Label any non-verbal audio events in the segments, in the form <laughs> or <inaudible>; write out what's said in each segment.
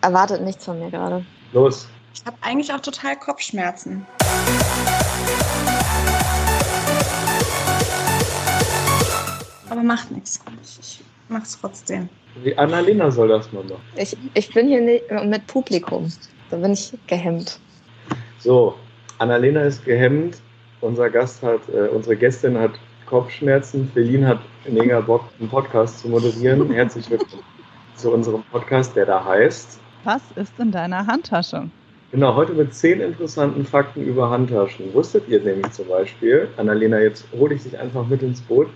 erwartet nichts von mir gerade. Los. Ich habe eigentlich auch total Kopfschmerzen. Aber macht nichts. Ich, ich mach's trotzdem. Wie Annalena soll das mal machen. Ich, ich bin hier nicht mit Publikum. Da bin ich gehemmt. So, Annalena ist gehemmt. Unser Gast hat, äh, unsere Gästin hat Kopfschmerzen. Feline hat mega Bock, einen Podcast zu moderieren. Herzlich willkommen <laughs> zu unserem Podcast, der da heißt. Was ist in deiner Handtasche? Genau, heute mit zehn interessanten Fakten über Handtaschen. Wusstet ihr nämlich zum Beispiel, Annalena, jetzt hole ich dich einfach mit ins Boot,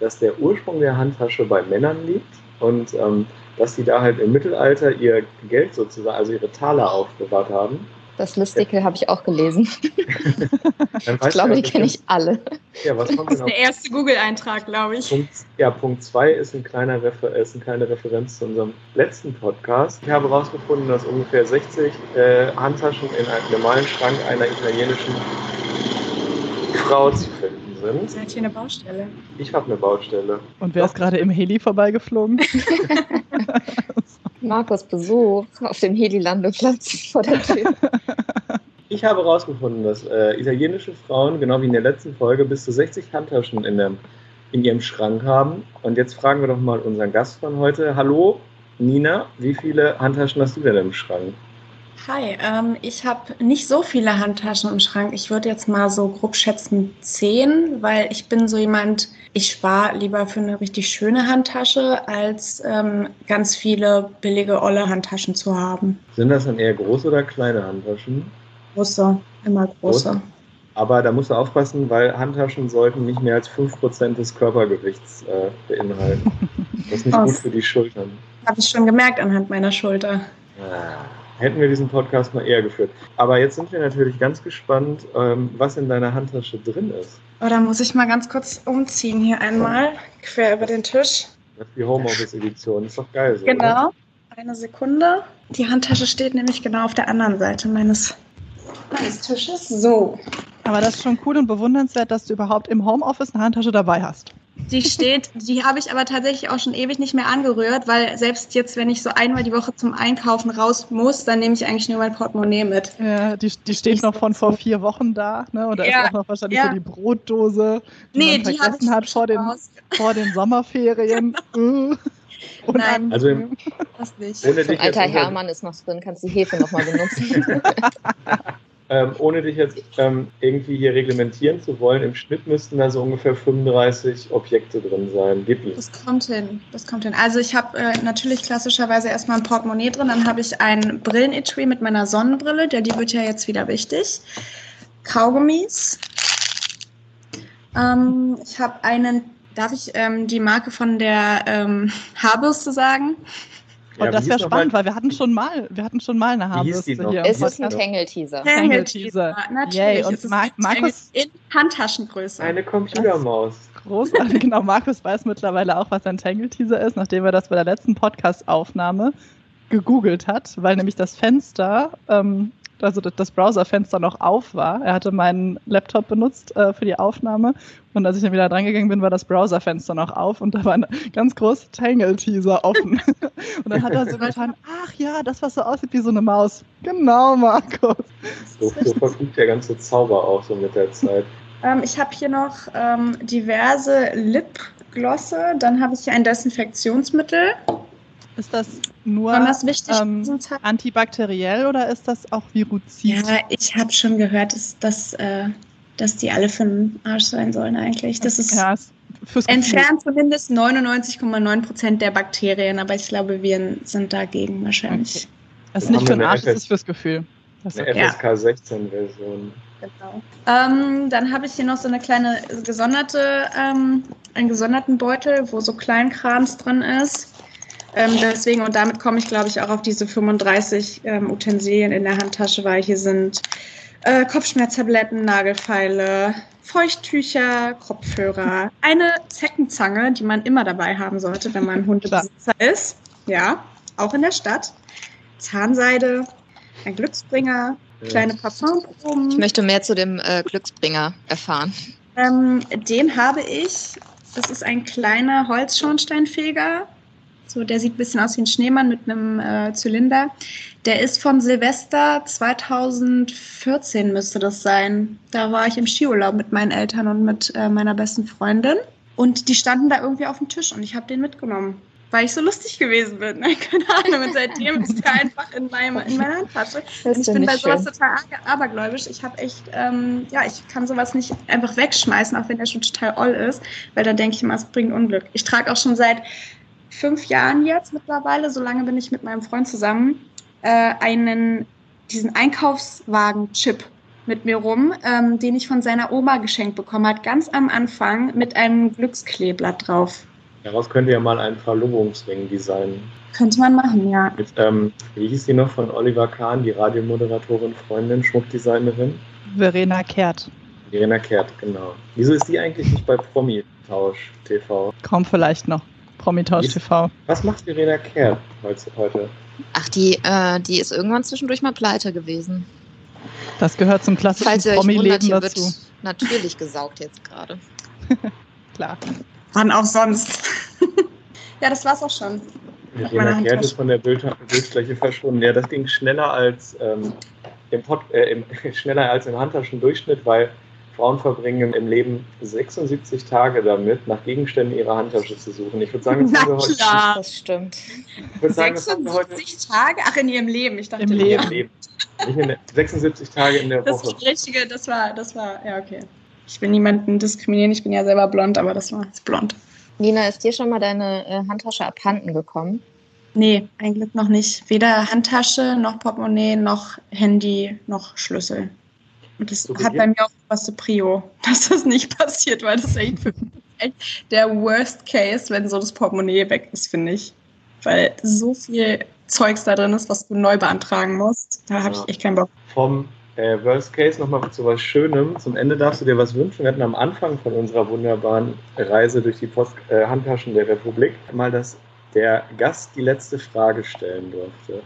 dass der Ursprung der Handtasche bei Männern liegt und ähm, dass sie da halt im Mittelalter ihr Geld sozusagen, also ihre Taler aufbewahrt haben. Das Listicle habe ich auch gelesen. <laughs> Ich glaube, die kenne ich alle. Ja, was kommt Das denn ist auf der erste Google-Eintrag, glaube ich. Punkt, ja, Punkt 2 ist, ein kleiner Refer ist eine kleine Referenz zu unserem letzten Podcast. Ich habe herausgefunden, dass ungefähr 60 äh, Handtaschen in einem normalen Schrank einer italienischen Frau zu finden sind. Seid hier eine Baustelle? Ich habe eine Baustelle. Und wer ist gerade im Heli vorbeigeflogen? <laughs> Markus Besuch auf dem Heli-Landeplatz vor der Tür. <laughs> Ich habe herausgefunden, dass äh, italienische Frauen, genau wie in der letzten Folge, bis zu 60 Handtaschen in, dem, in ihrem Schrank haben. Und jetzt fragen wir doch mal unseren Gast von heute. Hallo, Nina, wie viele Handtaschen hast du denn im Schrank? Hi, ähm, ich habe nicht so viele Handtaschen im Schrank. Ich würde jetzt mal so grob schätzen zehn, weil ich bin so jemand, ich spare lieber für eine richtig schöne Handtasche, als ähm, ganz viele billige, olle Handtaschen zu haben. Sind das dann eher große oder kleine Handtaschen? Große, immer große. Große? Aber da musst du aufpassen, weil Handtaschen sollten nicht mehr als 5% des Körpergewichts äh, beinhalten. Das ist nicht gut für die Schultern. Habe ich schon gemerkt anhand meiner Schulter. Ah, Hätten wir diesen Podcast mal eher geführt. Aber jetzt sind wir natürlich ganz gespannt, ähm, was in deiner Handtasche drin ist. Oh, da muss ich mal ganz kurz umziehen hier einmal, quer über den Tisch. Das ist die Homeoffice-Edition. Ist doch geil so. Oder? Genau. Eine Sekunde. Die Handtasche steht nämlich genau auf der anderen Seite meines, meines Tisches. So. Aber das ist schon cool und bewundernswert, dass du überhaupt im Homeoffice eine Handtasche dabei hast. Die steht, die habe ich aber tatsächlich auch schon ewig nicht mehr angerührt, weil selbst jetzt, wenn ich so einmal die Woche zum Einkaufen raus muss, dann nehme ich eigentlich nur mein Portemonnaie mit. Ja, die, die steht noch von vor vier Wochen da, ne? Und da Ja, ist auch noch wahrscheinlich ja. so die Brotdose, die Nee, man die vergessen hat vor den, raus. vor den Sommerferien. <laughs> Äh. Und Nein. dann, Also im- Das nicht. So ein dich, alter Hermann ist noch drin, kannst die Hefe nochmal benutzen. <laughs> ähm, ohne dich jetzt ähm, irgendwie hier reglementieren zu wollen, im Schnitt müssten da so ungefähr 35 Objekte drin sein. Gib ihm. Das kommt hin, das kommt hin. Also ich habe äh, natürlich klassischerweise erstmal ein Portemonnaie drin, dann habe ich ein Brillenetui mit meiner Sonnenbrille, der die wird ja jetzt wieder wichtig. Kaugummis. Ähm, ich habe einen, darf ich ähm, die Marke von der ähm, <laughs> Haarbürste sagen? Und Ja, das wäre spannend, weil wir hatten schon mal, wir hatten schon mal eine noch? hier. es ist ein. Tangle-Teaser. Tangle-Teaser. Natürlich. Yay, und es ist Mar- ein Markus- in Handtaschengröße. Eine Computermaus. Großartig, <laughs> genau. Markus weiß mittlerweile auch, was ein Tangle-Teaser ist, nachdem er das bei der letzten Podcast-Aufnahme gegoogelt hat, weil nämlich das Fenster, ähm, also das- Browserfenster noch auf war. Er hatte meinen Laptop benutzt äh, für die Aufnahme und als ich dann wieder drangegangen bin, war das Browserfenster noch auf und da war ein ganz großer Tangle-Teaser offen. <laughs> und dann hat er so getan, ach ja, das, was so aussieht wie so eine Maus. Genau, Markus. So, so verfliegt der ganze Zauber auch so mit der Zeit. <laughs> Ähm, ich habe hier noch ähm, diverse Lipglosse. Dann habe ich hier ein Desinfektionsmittel. Ist das nur in ähm, antibakteriell oder ist das auch viruzid? Ja, ich habe schon gehört, dass, dass, äh, dass die alle für den Arsch sein sollen eigentlich. Das ist ja, ist fürs Gefühl. entfernt zumindest 99,9 Prozent der Bakterien, aber ich glaube, Viren sind dagegen wahrscheinlich. Das ist nicht für den wir Arsch, das ist fürs Gefühl. Das ist Eine okay. FSK 16-Version. Genau. Ähm, dann habe ich hier noch so eine kleine gesonderte, ähm, einen gesonderten Beutel, wo so Kleinkrams drin ist. Ähm, deswegen, und damit komme ich, glaube ich, auch auf diese 35 ähm, Utensilien in der Handtasche, weil hier sind äh, Kopfschmerztabletten, Nagelfeile, Feuchttücher, Kopfhörer, eine Zeckenzange, die man immer dabei haben sollte, wenn man Hundebesitzer ist. Ja, auch in der Stadt. Zahnseide, ein Glücksbringer, kleine Parfumproben. Ich möchte mehr zu dem äh, Glücksbringer erfahren. Ähm, den habe ich. Das ist ein kleiner Holzschornsteinfeger So, der sieht ein bisschen aus wie ein Schneemann mit einem äh, Zylinder. Der ist von Silvester 2014 müsste das sein. Da war ich im Skiurlaub mit meinen Eltern und mit äh, meiner besten Freundin. Und die standen da irgendwie auf dem Tisch und ich habe den mitgenommen weil ich so lustig gewesen bin. <laughs> Keine Ahnung. Und seitdem ist der einfach in, meinem, in meiner Handtasche. Und ich bin bei sowas schön. total abergläubisch. Ich habe echt, ähm, ja, ich kann sowas nicht einfach wegschmeißen, auch wenn der schon total all ist, weil dann denke ich immer, es bringt Unglück. Ich trage auch schon seit fünf Jahren jetzt mittlerweile, so lange bin ich mit meinem Freund zusammen, äh, einen, diesen Einkaufswagen-Chip mit mir rum, ähm, den ich von seiner Oma geschenkt bekommen hat, ganz am Anfang mit einem Glückskleeblatt drauf. Daraus könnt ihr ja mal einen Verlobungsring designen. Könnte man machen, ja. Mit, ähm, wie hieß die noch von Oliver Kahn, die Radiomoderatorin, Freundin, Schmuckdesignerin? Verena Kehrt. Verena Kehrt, genau. Wieso ist die eigentlich nicht bei Promi-Tausch TV? Kommt vielleicht noch. Promi-Tausch TV. Was macht Verena Kehrt heute? Ach, die, äh, die ist irgendwann zwischendurch mal pleite gewesen. Das gehört zum klassischen Promi-Leben dazu. Wird natürlich gesaugt jetzt gerade. <laughs> Klar. Wann auch sonst. <laughs> ja, das war's auch schon. Regina Kehrt ist von der Bild Bildfläche verschwunden. Ja, das ging schneller als, ähm, im, Pod, äh, im, <laughs> schneller als im Handtaschendurchschnitt, weil Frauen verbringen im Leben 76 Tage damit, nach Gegenständen ihrer Handtasche zu suchen. Ich würde sagen, das wir heute. Klar. Das stimmt. Ich würde sagen, 76 Tage? Ach, in ihrem Leben. Ich dachte, im Leben. Leben. Nicht in der, 76 Tage in der das Woche. Das Richtige, das war, das war, ja, okay. Ich will niemanden diskriminieren, ich bin ja selber blond, aber das war jetzt blond. Nina, ist dir schon mal deine äh, Handtasche abhanden gekommen? Nee, eigentlich noch nicht. Weder Handtasche, noch Portemonnaie, noch Handy, noch Schlüssel. Und das so hat bei mir auch was zu Prio, <laughs> dass das nicht passiert, weil das ist echt, echt der Worst Case, wenn so das Portemonnaie weg ist, finde ich. Weil so viel Zeugs da drin ist, was du neu beantragen musst. Da habe ich echt keinen Bock. Vom äh, Worst Case nochmal zu was Schönem. Zum Ende darfst du dir was wünschen. Wir hatten am Anfang von unserer wunderbaren Reise durch die Post äh, Handtaschen der Republik mal, dass der Gast die letzte Frage stellen durfte.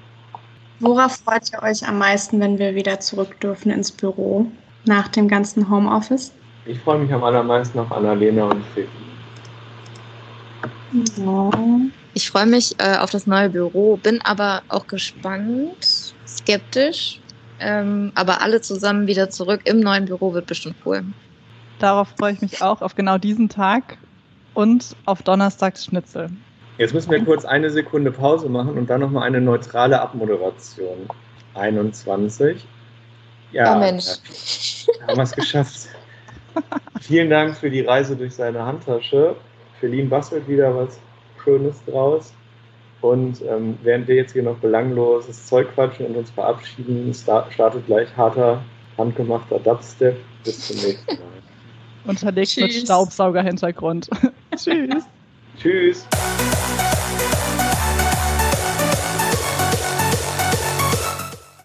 Worauf freut ihr euch am meisten, wenn wir wieder zurück dürfen ins Büro nach dem ganzen Homeoffice? Ich freue mich am allermeisten auf Annalena und Phil. Ja. Ich freue mich äh, auf das neue Büro, bin aber auch gespannt, skeptisch, ähm, aber alle zusammen wieder zurück im neuen Büro wird bestimmt cool. Darauf freue ich mich auch, auf genau diesen Tag und auf Donnerstags Schnitzel. Jetzt müssen wir kurz eine Sekunde Pause machen und dann nochmal eine neutrale Abmoderation. 21. Ja, oh Mensch. Ja, haben wir es geschafft. Vielen Dank für die Reise durch seine Handtasche. Für Lien bastelt wieder was Schönes draus. Und ähm, während wir jetzt hier noch belangloses Zeug quatschen und uns verabschieden, startet gleich harter, handgemachter Dubstep. Bis zum nächsten Mal. Unterlegt mit Staubsauger-Hintergrund. <laughs> Tschüss. Tschüss.